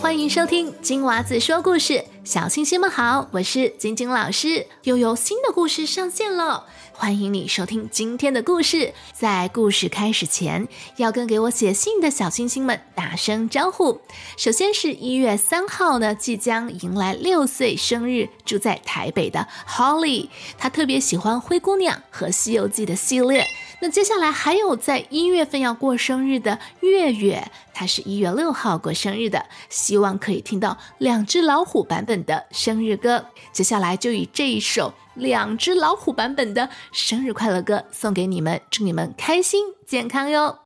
欢迎收听金娃子说故事，小星星们好，我是晶晶老师，又有新的故事上线了。欢迎你收听今天的故事。在故事开始前，要跟给我写信的小星星们打声招呼。首先是一月三号呢，即将迎来六岁生日，住在台北的 Holly，她特别喜欢《灰姑娘》和《西游记》的系列。那接下来还有在一月份要过生日的月月，她是一月六号过生日的，希望可以听到两只老虎版本的生日歌。接下来就以这一首两只老虎版本的生日快乐歌送给你们，祝你们开心健康哟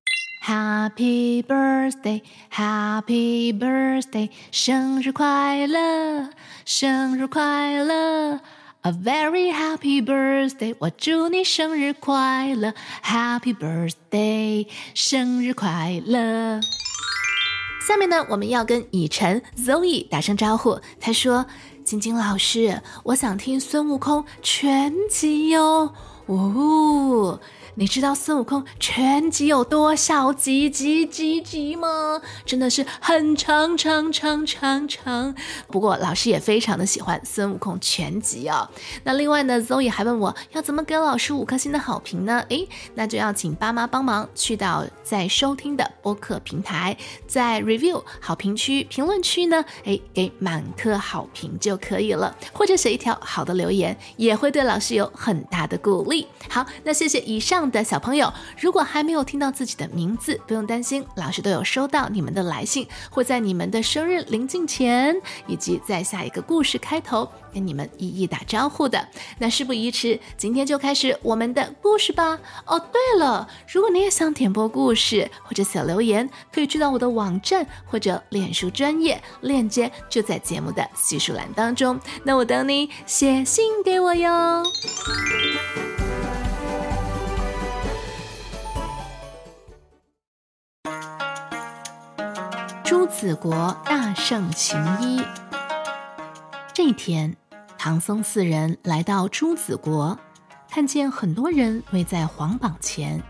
！Happy birthday, Happy birthday，生日快乐，生日快乐。A very happy birthday！我祝你生日快乐，Happy birthday，生日快乐。下面呢，我们要跟以晨 Zoe 打声招呼。他说：“晶晶老师，我想听孙悟空全集哟。”哦。你知道孙悟空全集有多少集集集集吗？真的是很长长长长长。不过老师也非常的喜欢孙悟空全集哦。那另外呢，Zoe 还问我要怎么给老师五颗星的好评呢？诶，那就要请爸妈帮忙去到在收听的播客平台，在 Review 好评区评论区呢，诶，给满颗好评就可以了，或者写一条好的留言，也会对老师有很大的鼓励。好，那谢谢以上。的小朋友，如果还没有听到自己的名字，不用担心，老师都有收到你们的来信，会在你们的生日临近前，以及在下一个故事开头跟你们一一打招呼的。那事不宜迟，今天就开始我们的故事吧。哦，对了，如果你也想点播故事或者写留言，可以去到我的网站或者脸书专业链接，就在节目的叙述栏当中。那我等你写信给我哟。朱子国大圣行医。这天，唐僧四人来到朱子国，看见很多人围在皇榜前。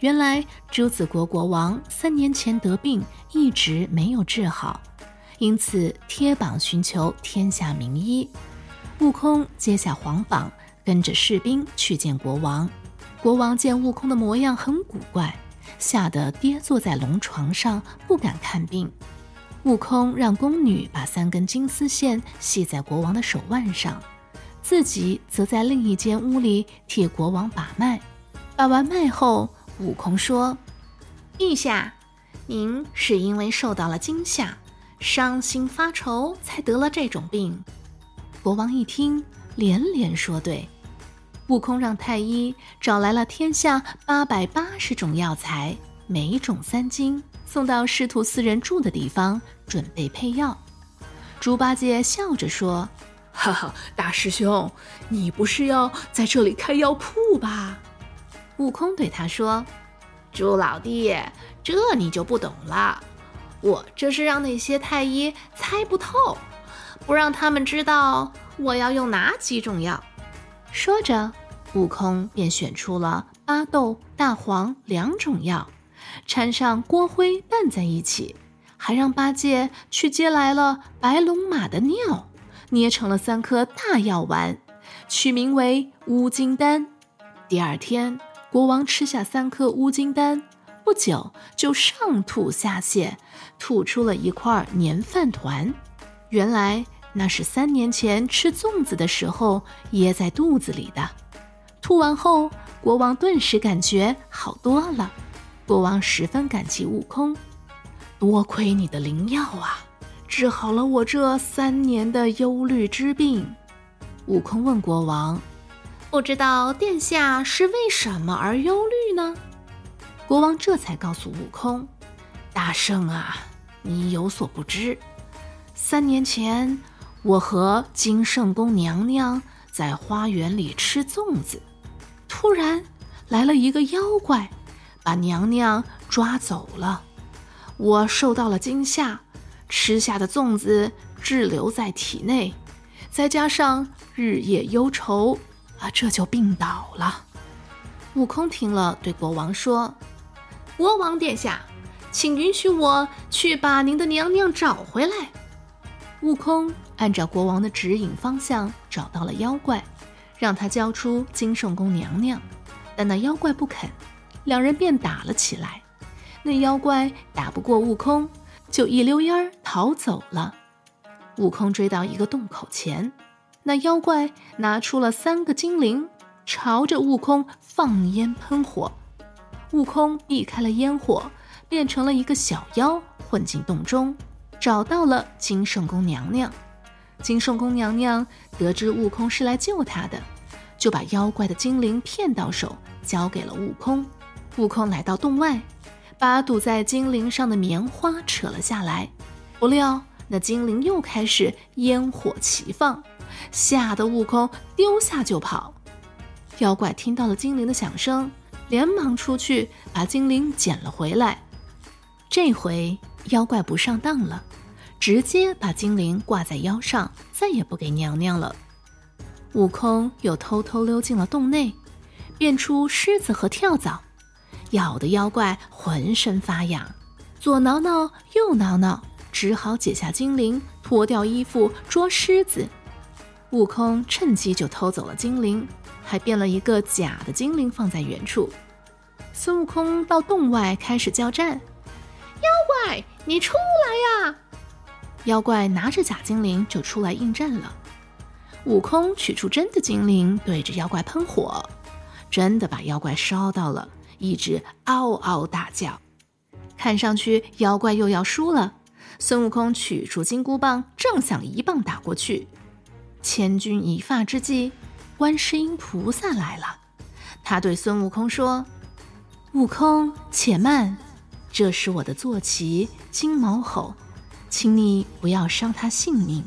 原来朱子国国王三年前得病，一直没有治好，因此贴榜寻求天下名医。悟空接下皇榜，跟着士兵去见国王。国王见悟空的模样很古怪。吓得跌坐在龙床上，不敢看病。悟空让宫女把三根金丝线系在国王的手腕上，自己则在另一间屋里替国王把脉。把完脉后，悟空说：“陛下，您是因为受到了惊吓，伤心发愁，才得了这种病。”国王一听，连连说对。悟空让太医找来了天下八百八十种药材，每种三斤，送到师徒四人住的地方，准备配药。猪八戒笑着说：“哈哈，大师兄，你不是要在这里开药铺吧？”悟空对他说：“猪老弟，这你就不懂了。我这是让那些太医猜不透，不让他们知道我要用哪几种药。”说着，悟空便选出了巴豆、大黄两种药，掺上锅灰拌在一起，还让八戒去接来了白龙马的尿，捏成了三颗大药丸，取名为乌金丹。第二天，国王吃下三颗乌金丹，不久就上吐下泻，吐出了一块粘饭团。原来。那是三年前吃粽子的时候噎在肚子里的，吐完后，国王顿时感觉好多了。国王十分感激悟空，多亏你的灵药啊，治好了我这三年的忧虑之病。悟空问国王：“不知道殿下是为什么而忧虑呢？”国王这才告诉悟空：“大圣啊，你有所不知，三年前。”我和金圣宫娘娘在花园里吃粽子，突然来了一个妖怪，把娘娘抓走了。我受到了惊吓，吃下的粽子滞留在体内，再加上日夜忧愁，啊，这就病倒了。悟空听了，对国王说：“国王殿下，请允许我去把您的娘娘找回来。悟空按照国王的指引方向找到了妖怪，让他交出金圣宫娘娘，但那妖怪不肯，两人便打了起来。那妖怪打不过悟空，就一溜烟儿逃走了。悟空追到一个洞口前，那妖怪拿出了三个精灵，朝着悟空放烟喷火。悟空避开了烟火，变成了一个小妖，混进洞中。找到了金圣宫娘娘，金圣宫娘娘得知悟空是来救她的，就把妖怪的精灵骗到手，交给了悟空。悟空来到洞外，把堵在精灵上的棉花扯了下来，不料那精灵又开始烟火齐放，吓得悟空丢下就跑。妖怪听到了精灵的响声，连忙出去把精灵捡了回来。这回妖怪不上当了。直接把精灵挂在腰上，再也不给娘娘了。悟空又偷偷溜进了洞内，变出狮子和跳蚤，咬得妖怪浑身发痒，左挠挠右挠挠，只好解下精灵，脱掉衣服捉狮子。悟空趁机就偷走了精灵，还变了一个假的精灵放在原处。孙悟空到洞外开始叫战：“妖怪，你出来呀！”妖怪拿着假精灵就出来应战了，悟空取出真的精灵，对着妖怪喷火，真的把妖怪烧到了，一直嗷嗷大叫。看上去妖怪又要输了，孙悟空取出金箍棒，正想一棒打过去，千钧一发之际，观世音菩萨来了，他对孙悟空说：“悟空，且慢，这是我的坐骑金毛吼。”请你不要伤他性命。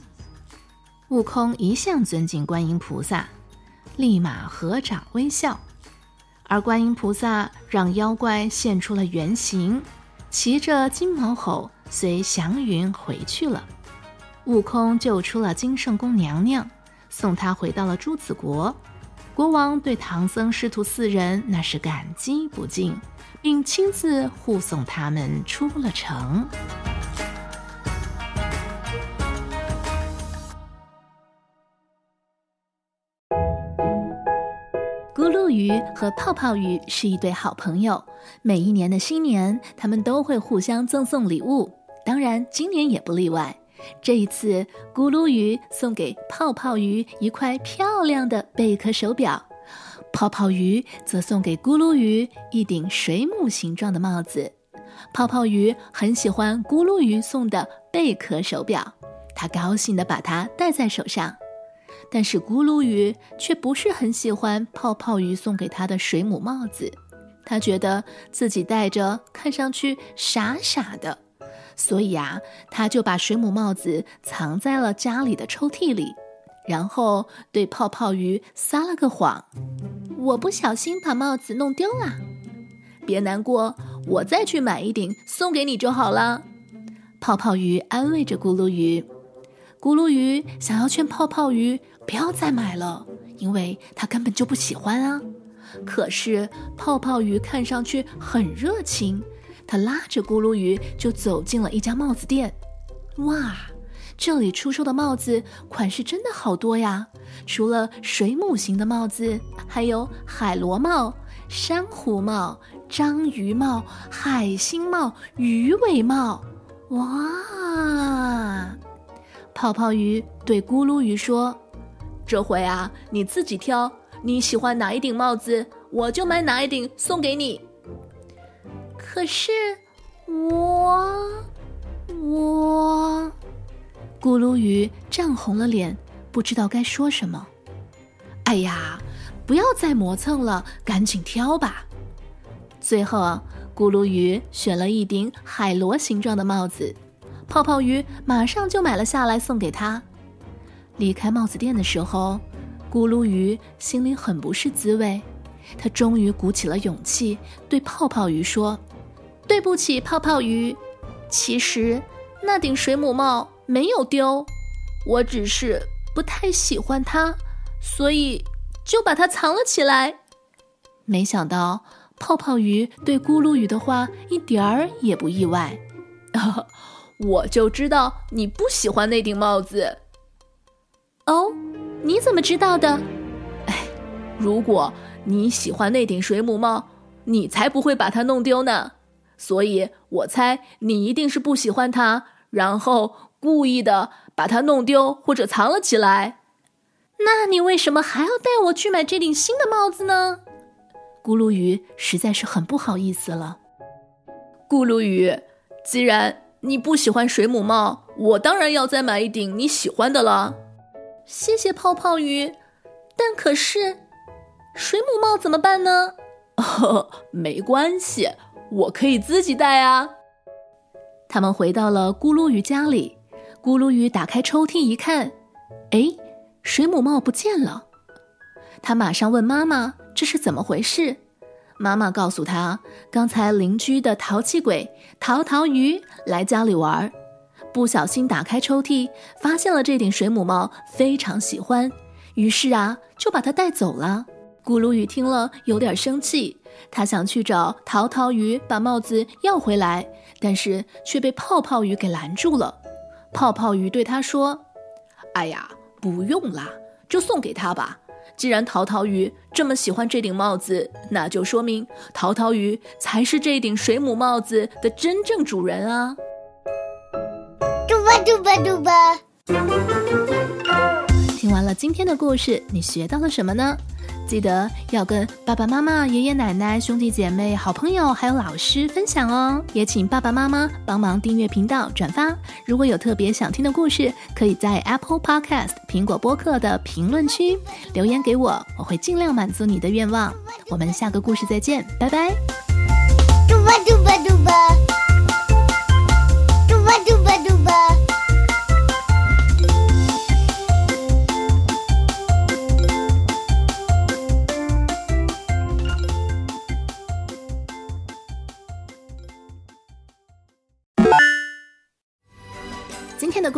悟空一向尊敬观音菩萨，立马合掌微笑。而观音菩萨让妖怪现出了原形，骑着金毛猴随祥云回去了。悟空救出了金圣宫娘娘，送她回到了朱子国。国王对唐僧师徒四人那是感激不尽，并亲自护送他们出了城。鱼和泡泡鱼是一对好朋友，每一年的新年，他们都会互相赠送礼物。当然，今年也不例外。这一次，咕噜鱼送给泡泡鱼一块漂亮的贝壳手表，泡泡鱼则送给咕噜鱼一顶水母形状的帽子。泡泡鱼很喜欢咕噜鱼送的贝壳手表，他高兴地把它戴在手上。但是咕噜鱼却不是很喜欢泡泡鱼送给他的水母帽子，他觉得自己戴着看上去傻傻的，所以啊，他就把水母帽子藏在了家里的抽屉里，然后对泡泡鱼撒了个谎：“我不小心把帽子弄丢了，别难过，我再去买一顶送给你就好了。”泡泡鱼安慰着咕噜鱼。咕噜鱼想要劝泡泡鱼不要再买了，因为他根本就不喜欢啊。可是泡泡鱼看上去很热情，他拉着咕噜鱼就走进了一家帽子店。哇，这里出售的帽子款式真的好多呀！除了水母型的帽子，还有海螺帽、珊瑚帽、章鱼帽、海星帽、鱼尾帽。哇！泡泡鱼对咕噜鱼说：“这回啊，你自己挑，你喜欢哪一顶帽子，我就买哪一顶送给你。”可是，我，我，咕噜鱼涨红了脸，不知道该说什么。哎呀，不要再磨蹭了，赶紧挑吧。最后啊，咕噜鱼选了一顶海螺形状的帽子。泡泡鱼马上就买了下来，送给他。离开帽子店的时候，咕噜鱼心里很不是滋味。他终于鼓起了勇气，对泡泡鱼说：“对不起，泡泡鱼，其实那顶水母帽没有丢，我只是不太喜欢它，所以就把它藏了起来。”没想到泡泡鱼对咕噜鱼的话一点儿也不意外。我就知道你不喜欢那顶帽子。哦，你怎么知道的？哎，如果你喜欢那顶水母帽，你才不会把它弄丢呢。所以我猜你一定是不喜欢它，然后故意的把它弄丢或者藏了起来。那你为什么还要带我去买这顶新的帽子呢？咕噜鱼实在是很不好意思了。咕噜鱼，既然你不喜欢水母帽，我当然要再买一顶你喜欢的了。谢谢泡泡鱼，但可是水母帽怎么办呢？哦，没关系，我可以自己戴啊。他们回到了咕噜鱼家里，咕噜鱼打开抽屉一看，哎，水母帽不见了。他马上问妈妈：“这是怎么回事？”妈妈告诉他：“刚才邻居的淘气鬼淘淘鱼来家里玩，不小心打开抽屉，发现了这顶水母帽，非常喜欢，于是啊，就把它带走了。”咕噜鱼听了有点生气，他想去找淘淘鱼把帽子要回来，但是却被泡泡鱼给拦住了。泡泡鱼对他说：“哎呀，不用啦，就送给他吧。”既然淘淘鱼这么喜欢这顶帽子，那就说明淘淘鱼才是这顶水母帽子的真正主人啊！嘟吧嘟吧嘟吧。听完了今天的故事，你学到了什么呢？记得要跟爸爸妈妈、爷爷奶奶、兄弟姐妹、好朋友还有老师分享哦。也请爸爸妈妈帮忙订阅频道、转发。如果有特别想听的故事，可以在 Apple Podcast 苹果播客的评论区留言给我，我会尽量满足你的愿望。我们下个故事再见，拜拜。嘟吧嘟吧嘟吧，嘟吧嘟吧嘟吧。